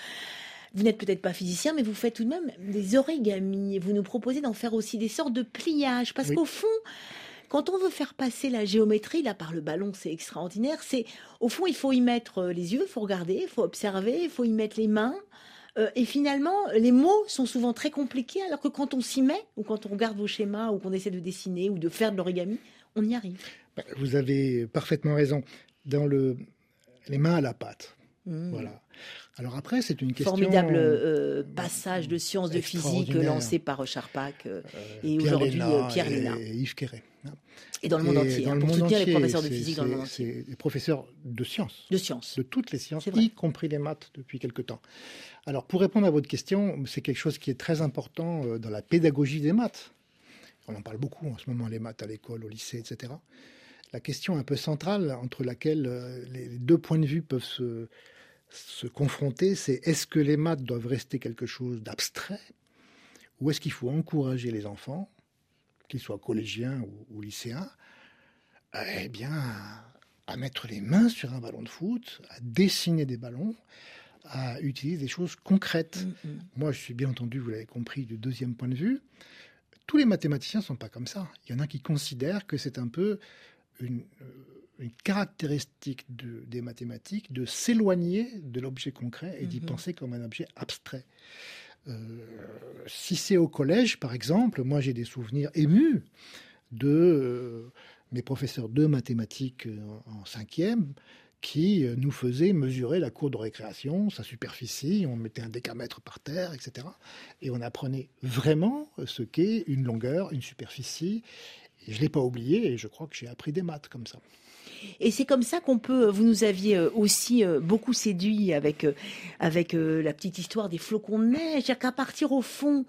vous n'êtes peut-être pas physicien, mais vous faites tout de même des origamis. Et vous nous proposez d'en faire aussi des sortes de pliages. Parce Oui. qu'au fond, quand on veut faire passer la géométrie, là par le ballon, c'est extraordinaire. C'est au fond, il faut y mettre euh, les yeux, il faut regarder, il faut observer, il faut y mettre les mains. Euh, et finalement, les mots sont souvent très compliqués, alors que quand on s'y met, ou quand on regarde vos schémas, ou qu'on essaie de dessiner, ou de faire de l'origami, on y arrive. Ben, Vous avez parfaitement raison. Dans le, les mains à la pâte. Mmh. Voilà. Alors après, c'est une question. Formidable euh, passage de sciences de physique lancé par Charpak euh, et Pierre aujourd'hui euh, Pierre et- Léna. et Yves Quéret. Et dans le monde Et entier, dans hein, le pour monde soutenir les professeurs de physique dans le monde entier. C'est des professeurs de sciences. De sciences. De toutes les sciences, y compris les maths depuis quelque temps. Alors, pour répondre à votre question, c'est quelque chose qui est très important euh, dans la pédagogie des maths. On en parle beaucoup en ce moment, les maths à l'école, au lycée, etc. La question un peu centrale entre laquelle euh, les deux points de vue peuvent se, se confronter, c'est est-ce que les maths doivent rester quelque chose d'abstrait ou est-ce qu'il faut encourager les enfants, qu'ils soient collégiens ou, ou lycéens, eh bien, à mettre les mains sur un ballon de foot, à dessiner des ballons, à utiliser des choses concrètes. Mm, Moi, je suis bien entendu, vous l'avez compris, du deuxième point de vue. Tous les mathématiciens ne sont pas comme ça. Il y en a qui considèrent que c'est un peu une, euh, une caractéristique de- des mathématiques de s'éloigner de l'objet concret et d'y Mhm. penser comme un objet abstrait. Euh, si c'est au collège, par exemple, moi j'ai des souvenirs émus de euh, mes professeurs de mathématiques en, en cinquième qui euh, nous faisaient mesurer la cour de récréation, sa superficie, on mettait un décamètre par terre, etc. Et on apprenait vraiment ce qu'est une longueur, une superficie. Je ne l'ai pas oublié et je crois que j'ai appris des maths comme ça. Et c'est comme ça qu'on peut. Vous nous aviez euh, aussi euh, beaucoup séduit avec euh, avec la petite histoire des flocons de neige. C'est-à-dire qu'à partir au fond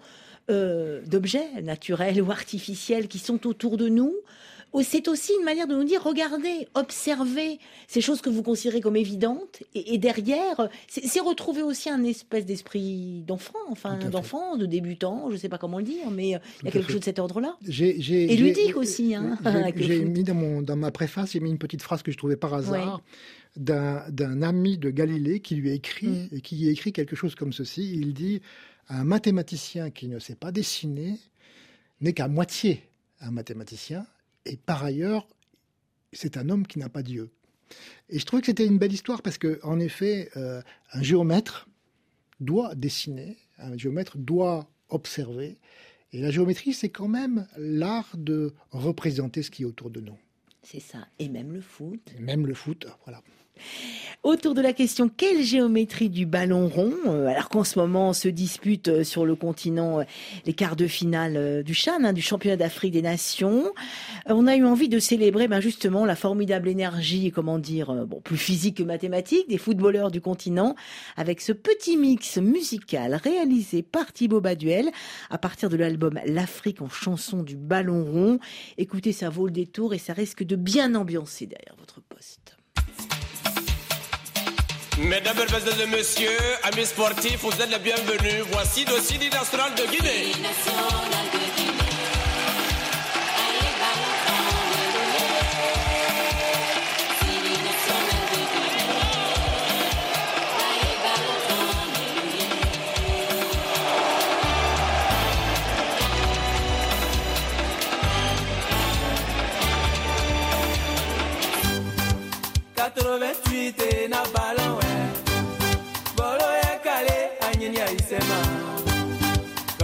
d'objets naturels ou artificiels qui sont autour de nous, c'est aussi une manière de nous dire regardez, observez ces choses que vous considérez comme évidentes, et, derrière, c'est retrouver aussi un espèce d'esprit d'enfant, enfin d'enfant, de débutant, je ne sais pas comment le dire, mais euh, il y a quelque chose de cet ordre-là. Et ludique aussi. Hein, j'ai mis dans, mon, dans ma préface, j'ai mis une petite phrase que je trouvais par hasard. d'un ami de Galilée qui lui a écrit mm. et qui écrit quelque chose comme ceci. Il dit un mathématicien qui ne sait pas dessiner n'est qu'à moitié un mathématicien et par ailleurs, c'est un homme qui n'a pas Dieu. Et je trouvais que c'était une belle histoire parce que, en effet, euh, un géomètre doit dessiner, un géomètre doit observer. Et la géométrie, c'est quand même l'art de représenter ce qui est autour de nous. C'est ça. Et même le foot. même le foot, voilà. Autour de la question quelle géométrie du ballon rond euh, Alors qu'en ce moment se disputent euh, sur le continent euh, les quarts de finale du CHAN, hein, du championnat d'Afrique des Nations, on a eu envie de célébrer ben, justement la formidable énergie, comment dire, plus physique que mathématique des footballeurs du continent, avec ce petit mix musical réalisé par Thibaut Baduel à partir de l'album L'Afrique en chanson du ballon rond. Écoutez, ça vaut le détour et ça risque de bien ambiancer derrière votre. Mesdames, et Messieurs, amis sportifs, vous êtes les bienvenus. Voici le CD national de Guinée.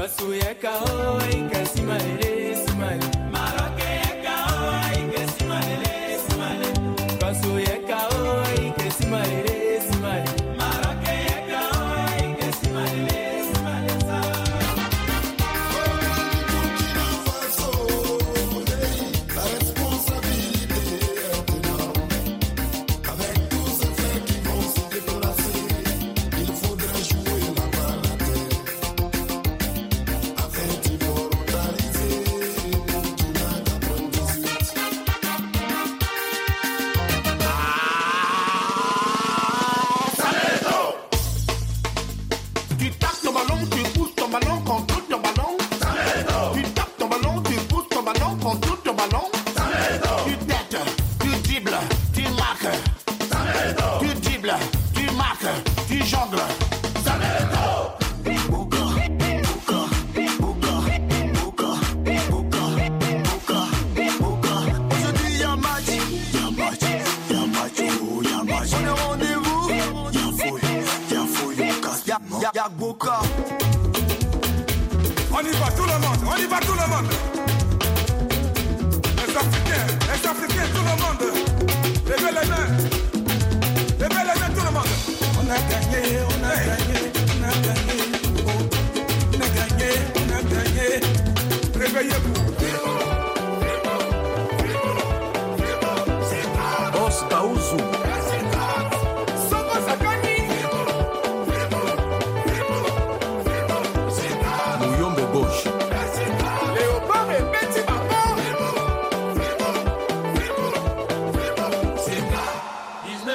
Basuye ka ho, ere, simaye.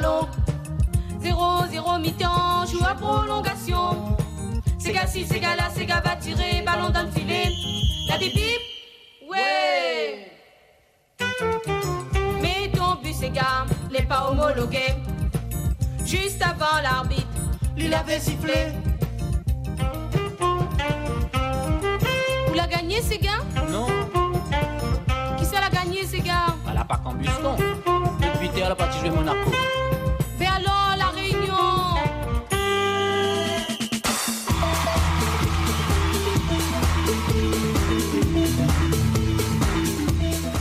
0-0 mi-temps, joue à prolongation. Sega si, Sega là, Sega va tirer, ballon dans le filet. La des pipes, ouais. Mais ton but, Sega, n'est pas homologué. Juste avant l'arbitre, lui l'avait sifflé. Où l'a gagné, Sega? Non. Qui ça l'a gagné, Sega? Bah, elle a pas Buston. 8h, elle a parti Monaco. Mais alors, la réunion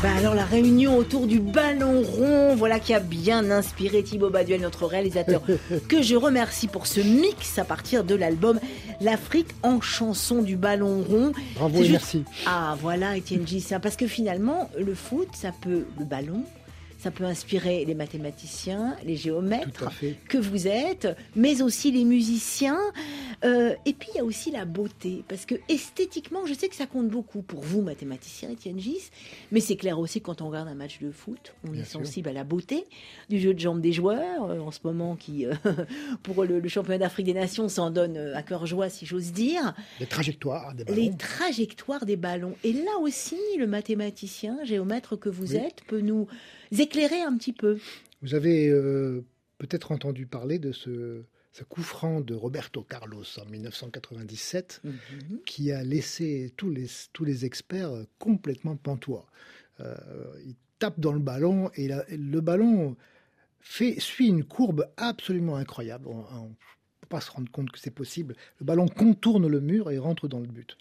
Bah alors la réunion autour du ballon rond, voilà qui a bien inspiré Thibaut Baduel, notre réalisateur, que je remercie pour ce mix à partir de l'album L'Afrique en chanson du ballon rond. Bravo merci. Ah voilà Etienne Gissin, hein, parce que finalement le foot, ça peut, le ballon, ça peut inspirer les mathématiciens, les géomètres que vous êtes, mais aussi les musiciens. Euh, et puis il y a aussi la beauté, parce que esthétiquement, je sais que ça compte beaucoup pour vous, mathématiciens, Étienne Gis, mais c'est clair aussi quand on regarde un match de foot, on Bien est sûr. sensible à la beauté du jeu de jambes des joueurs, euh, en ce moment qui, euh, pour le, le championnat d'Afrique des Nations, s'en donne à cœur joie, si j'ose dire. Les trajectoires des Les ballons. trajectoires des ballons. Et là aussi, le mathématicien, géomètre que vous Oui. êtes, peut nous éclairer un petit peu. Vous avez peut-être entendu parler de ce, ce coup franc de Roberto Carlos en 1997 qui a laissé tous les, tous les experts complètement pantois. Euh, il tape dans le ballon et la- le ballon fait, suit une courbe absolument incroyable. On ne peut pas se rendre compte que c'est possible. Le ballon contourne le mur et rentre dans le but.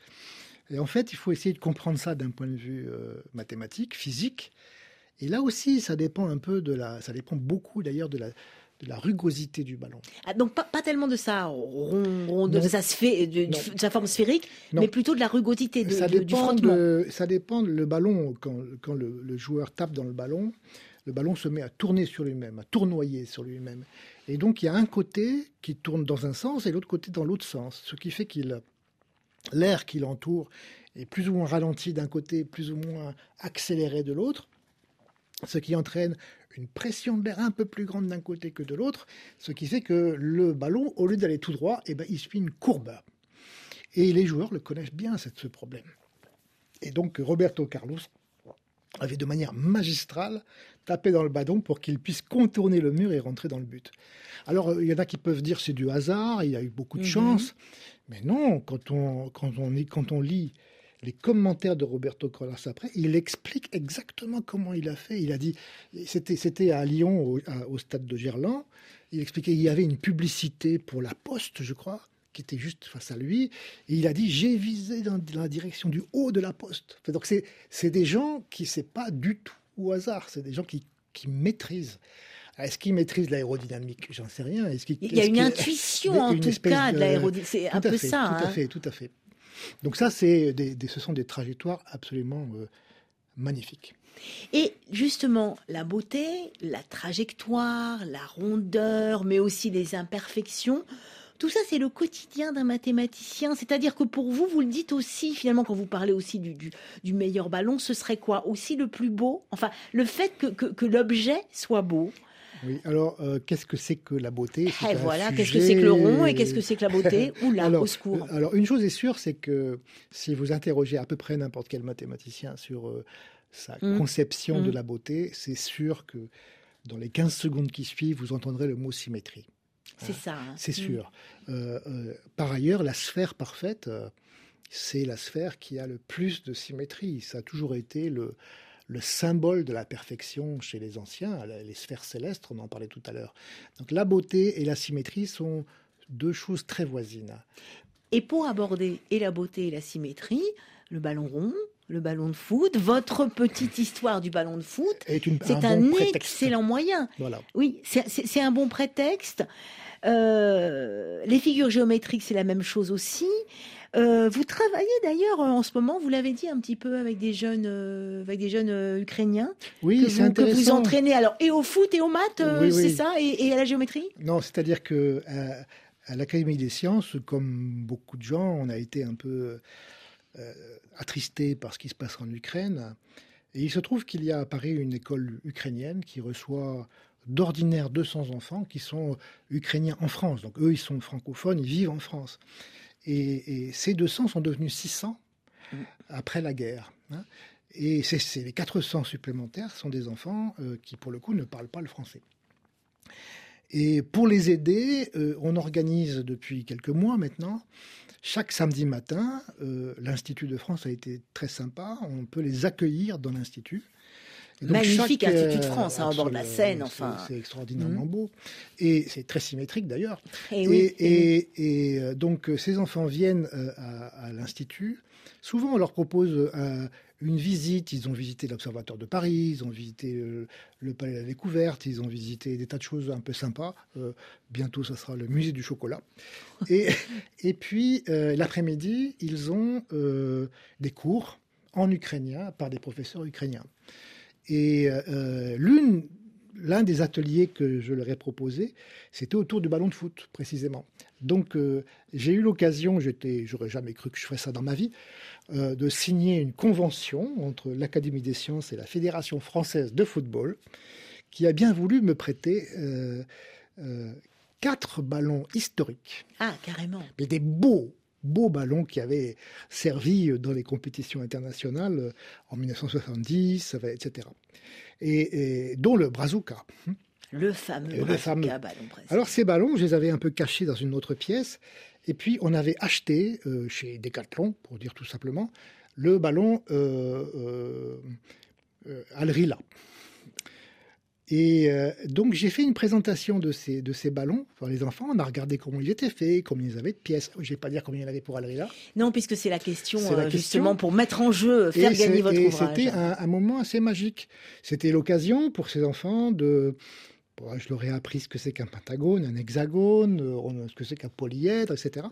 Et en fait, il faut essayer de comprendre ça d'un point de vue euh, mathématique, physique. Et là aussi, ça dépend un peu de la, ça dépend beaucoup d'ailleurs de la, de la rugosité du ballon. Ah, donc pas, pas tellement de sa rond, rond- de sa, sphé- de, Non. de sa forme sphérique, Non. mais plutôt de la rugosité de- ça du dépend frottement. de, ça dépend le ballon quand, quand le, le joueur tape dans le ballon, le ballon se met à tourner sur lui-même, à tournoyer sur lui-même. Et donc il y a un côté qui tourne dans un sens et l'autre côté dans l'autre sens, ce qui fait qu'il l'air qui l'entoure est plus ou moins ralenti d'un côté, plus ou moins accéléré de l'autre, ce qui entraîne une pression d'air un peu plus grande d'un côté que de l'autre, ce qui fait que le ballon, au lieu d'aller tout droit, eh ben, il suit une courbe. Et les joueurs le connaissent bien, cette- ce problème. Et donc Roberto Carlos avait de manière magistrale tapé dans le ballon pour qu'il puisse contourner le mur et rentrer dans le but. Alors euh, il y en a qui peuvent dire c'est du hasard, il y a eu beaucoup de Mhm. chance, mais non, quand on, quand, on, quand on lit les commentaires de Roberto Carlos après, il explique exactement comment il a fait. Il a dit, c'était, à Lyon, au, à- au stade de Gerland, il expliquait qu'il y avait une publicité pour la Poste, je crois, qui était juste face à lui, et il a dit j'ai visé dans, la direction du haut de la Poste. Donc c'est, des gens qui c'est pas du tout au hasard, c'est des gens qui, qui maîtrisent. Est-ce qu'ils maîtrisent l'aérodynamique? J'en sais rien. Est-ce Il y a une intuition, en tout cas, de l'aérodynamique. C'est un peu fait, ça, Tout à hein. fait, tout à fait. Donc ça, c'est des, ce sont des trajectoires absolument euh, magnifiques. Et justement, la beauté, la trajectoire, la rondeur, mais aussi les imperfections, tout ça, c'est le quotidien d'un mathématicien. C'est-à-dire que pour vous, vous le dites aussi, finalement, quand vous parlez aussi du, meilleur ballon, ce serait quoi? Aussi le plus beau? Enfin, le fait que l'objet soit beau? Oui, alors euh, qu'est-ce que c'est que la beauté? Eh voilà, qu'est-ce que c'est que le rond et qu'est-ce que c'est que la beauté? Oula, alors, au secours. euh, Alors, une chose est sûre, c'est que si vous interrogez à peu près n'importe quel mathématicien sur euh, sa Mm. conception de Mm. la beauté, c'est sûr que dans les 15 secondes qui suivent, vous entendrez le mot symétrie. C'est ça. hein. C'est Mm. sûr. Euh, par ailleurs, la sphère parfaite, c'est la sphère qui a le plus de symétrie. Ça a toujours été le, le symbole de la perfection chez les anciens, les sphères célestes, on en parlait tout à l'heure. Donc la beauté et la symétrie sont deux choses très voisines. Et pour aborder et la beauté et la symétrie, le ballon rond, le ballon de foot, votre petite histoire du ballon de foot, c'est un un, bon prétexte. excellent moyen. Voilà. Oui, c'est un bon prétexte. Euh, les figures géométriques, c'est la même chose aussi. Euh, vous travaillez d'ailleurs euh, en ce moment, vous l'avez dit un petit peu avec des jeunes, euh, avec des jeunes ukrainiens. Oui, que c'est vous, que vous intéressant. entraînez alors et au foot et aux maths, Oui, c'est oui. ça, et, et à la géométrie? Non, c'est-à-dire que à l'Académie des sciences, comme beaucoup de gens, on a été un peu attristés par ce qui se passe en Ukraine. Et il se trouve qu'il y a à Paris une école ukrainienne qui reçoit d'ordinaire 200 enfants qui sont ukrainiens en France. Donc eux, ils sont francophones, ils vivent en France. Et, et ces 200 sont devenus 600 après la guerre. hein. Et c'est les 400 supplémentaires sont des enfants euh, qui, pour le coup, ne parlent pas le français. Et pour les aider, euh, on organise depuis quelques mois maintenant, chaque samedi matin, euh, l'Institut de France a été très sympa, on peut les accueillir dans l'Institut. Donc, Magnifique chaque, Institut de euh, France, hein, au bord de la Seine, enfin. C'est extraordinairement Mhm. beau. Et c'est très symétrique d'ailleurs. Eh Et, oui, eh et, euh, donc, euh, ces enfants viennent euh, à, à l'Institut. Souvent, on leur propose euh, une visite. Ils ont visité l'Observatoire de Paris, ils ont visité euh, le Palais de la Découverte, ils ont visité des tas de choses un peu sympas. Euh, bientôt, ça sera le musée du chocolat. Et, et puis, euh, l'après-midi, ils ont euh, des cours en ukrainien par des professeurs ukrainiens. Et euh, l'une, l'un des ateliers que je leur ai proposé, c'était autour du ballon de foot, précisément. Donc, euh, j'ai eu l'occasion, j'étais, j'aurais jamais cru que je ferais ça dans ma vie, euh, de signer une convention entre l'Académie des sciences et la Fédération française de football, qui a bien voulu me prêter euh, euh, quatre ballons historiques Ah, carrément. mais des beaux, beaux ballons qui avaient servi dans les compétitions internationales euh, en 1970, ça va, etc. Et, et dont le Brazuca. Le fameux Et le Brazuca fameux. ballon brésilien. Alors ces ballons, je les avais un peu cachés dans une autre pièce. Et puis on avait acheté euh, chez Decathlon, pour dire tout simplement, le ballon euh, Alrila. Et euh, donc j'ai fait une présentation de ces, de ces ballons pour les enfants. On a regardé comment ils étaient faits, combien ils avaient de pièces. Je vais pas dire combien il y en avait pour Alrila. Non, puisque c'est la question, la euh, question. justement, pour mettre en jeu, faire Et gagner votre et ouvrage. C'était un, un moment assez magique. C'était l'occasion pour ces enfants de. bon, je leur ai appris ce que c'est qu'un pentagone, un hexagone, euh, ce que c'est qu'un polyèdre, etc.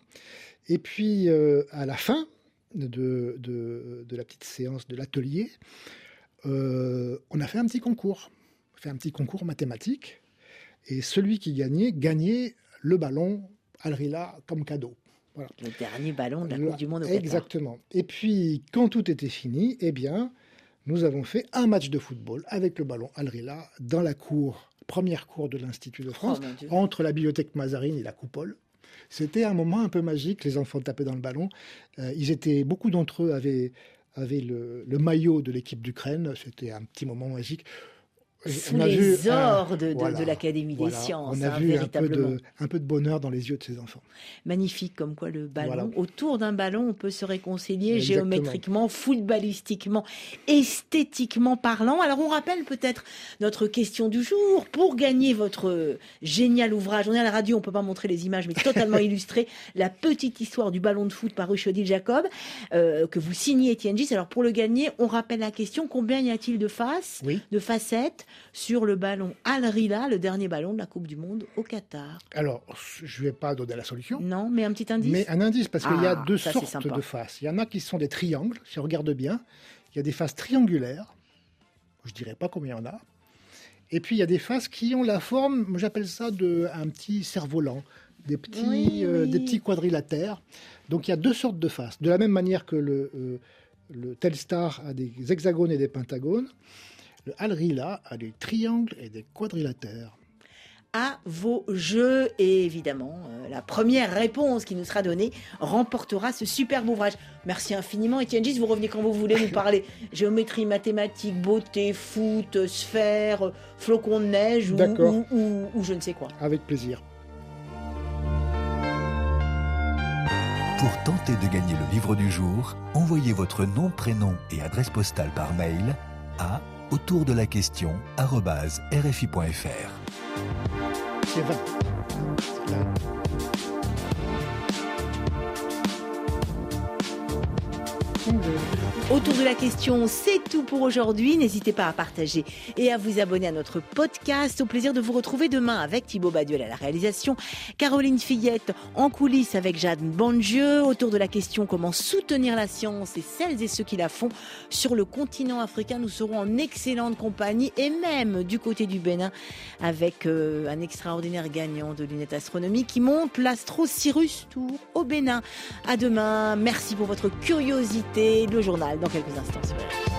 Et puis, euh, à la fin de, de, de la petite séance de l'atelier, on a fait un petit concours. Fait un petit concours mathématique. Et celui qui gagnait, gagnait le ballon Alrila comme cadeau. Voilà. Le dernier ballon de la Coupe du Monde au Qatar. Exactement. Et puis, quand tout était fini, eh bien, nous avons fait un match de football avec le ballon Alrila dans la cour, première cour de l'Institut de France, Oh, Dieu. entre la bibliothèque Mazarine et la coupole. C'était un moment un peu magique. Les enfants tapaient dans le ballon. Euh, ils étaient, beaucoup d'entre eux avaient, avaient le, le maillot de l'équipe d'Ukraine. C'était un petit moment magique. Sous les vu ors de, de- voilà, de l'Académie voilà. des sciences, On a hein, vu un peu, de, un peu de bonheur dans les yeux de ces enfants. Magnifique comme quoi le ballon. Voilà. Autour d'un ballon, on peut se réconcilier Exactement. géométriquement, footballistiquement, esthétiquement parlant. Alors on rappelle peut-être notre question du jour. Pour gagner votre génial ouvrage, on est à la radio, on peut pas montrer les images, mais totalement illustré, la petite histoire du ballon de foot par Odile Jacob, euh, que vous signez Étienne Gis. Alors pour le gagner, on rappelle la question, combien y a-t-il de faces, de facettes sur le ballon Al Rila, le dernier ballon de la Coupe du Monde au Qatar Alors, je ne vais pas donner la solution. Non, mais un petit indice Mais un indice, parce qu'il y a Ah, deux sortes de faces. Il y en a qui sont des triangles, si on regarde bien. Il y a des faces triangulaires. Je ne dirais pas combien il y en a. Et puis, il y a des faces qui ont la forme, j'appelle ça de, un petit cerf-volant, des petits, Oui, euh, des petits quadrilatères. Donc, il y a deux sortes de faces. De la même manière que le, euh, le Telstar a des hexagones et des pentagones, le Alrila a des triangles et des quadrilatères. à vos jeux. Et évidemment, euh, la première réponse qui nous sera donnée remportera ce superbe ouvrage. Merci infiniment, Étienne Gis. Vous revenez quand vous voulez nous parler géométrie, mathématiques, beauté, foot, sphère, flocons de neige ou, D'accord. ou- ou- ou je ne sais quoi. Avec plaisir. Pour tenter de gagner le livre du jour, envoyez votre nom, prénom et adresse postale par mail à autour de la question rfi.fr. C'est 20. Autour de la question, c'est tout pour aujourd'hui. N'hésitez pas à partager et à vous abonner à notre podcast. Au plaisir de vous retrouver demain avec Thibaut Baduel à la réalisation, Caroline Fillette en coulisses avec Jeanne Bondieu. Autour de la question, comment soutenir la science et celles et ceux qui la font sur le continent africain. Nous serons en excellente compagnie et même du côté du Bénin avec euh, un extraordinaire gagnant de lunettes astronomiques qui monte l'Astro Cyrus Tour au Bénin. À demain. Merci pour votre curiosité. Le journal dans quelques instants.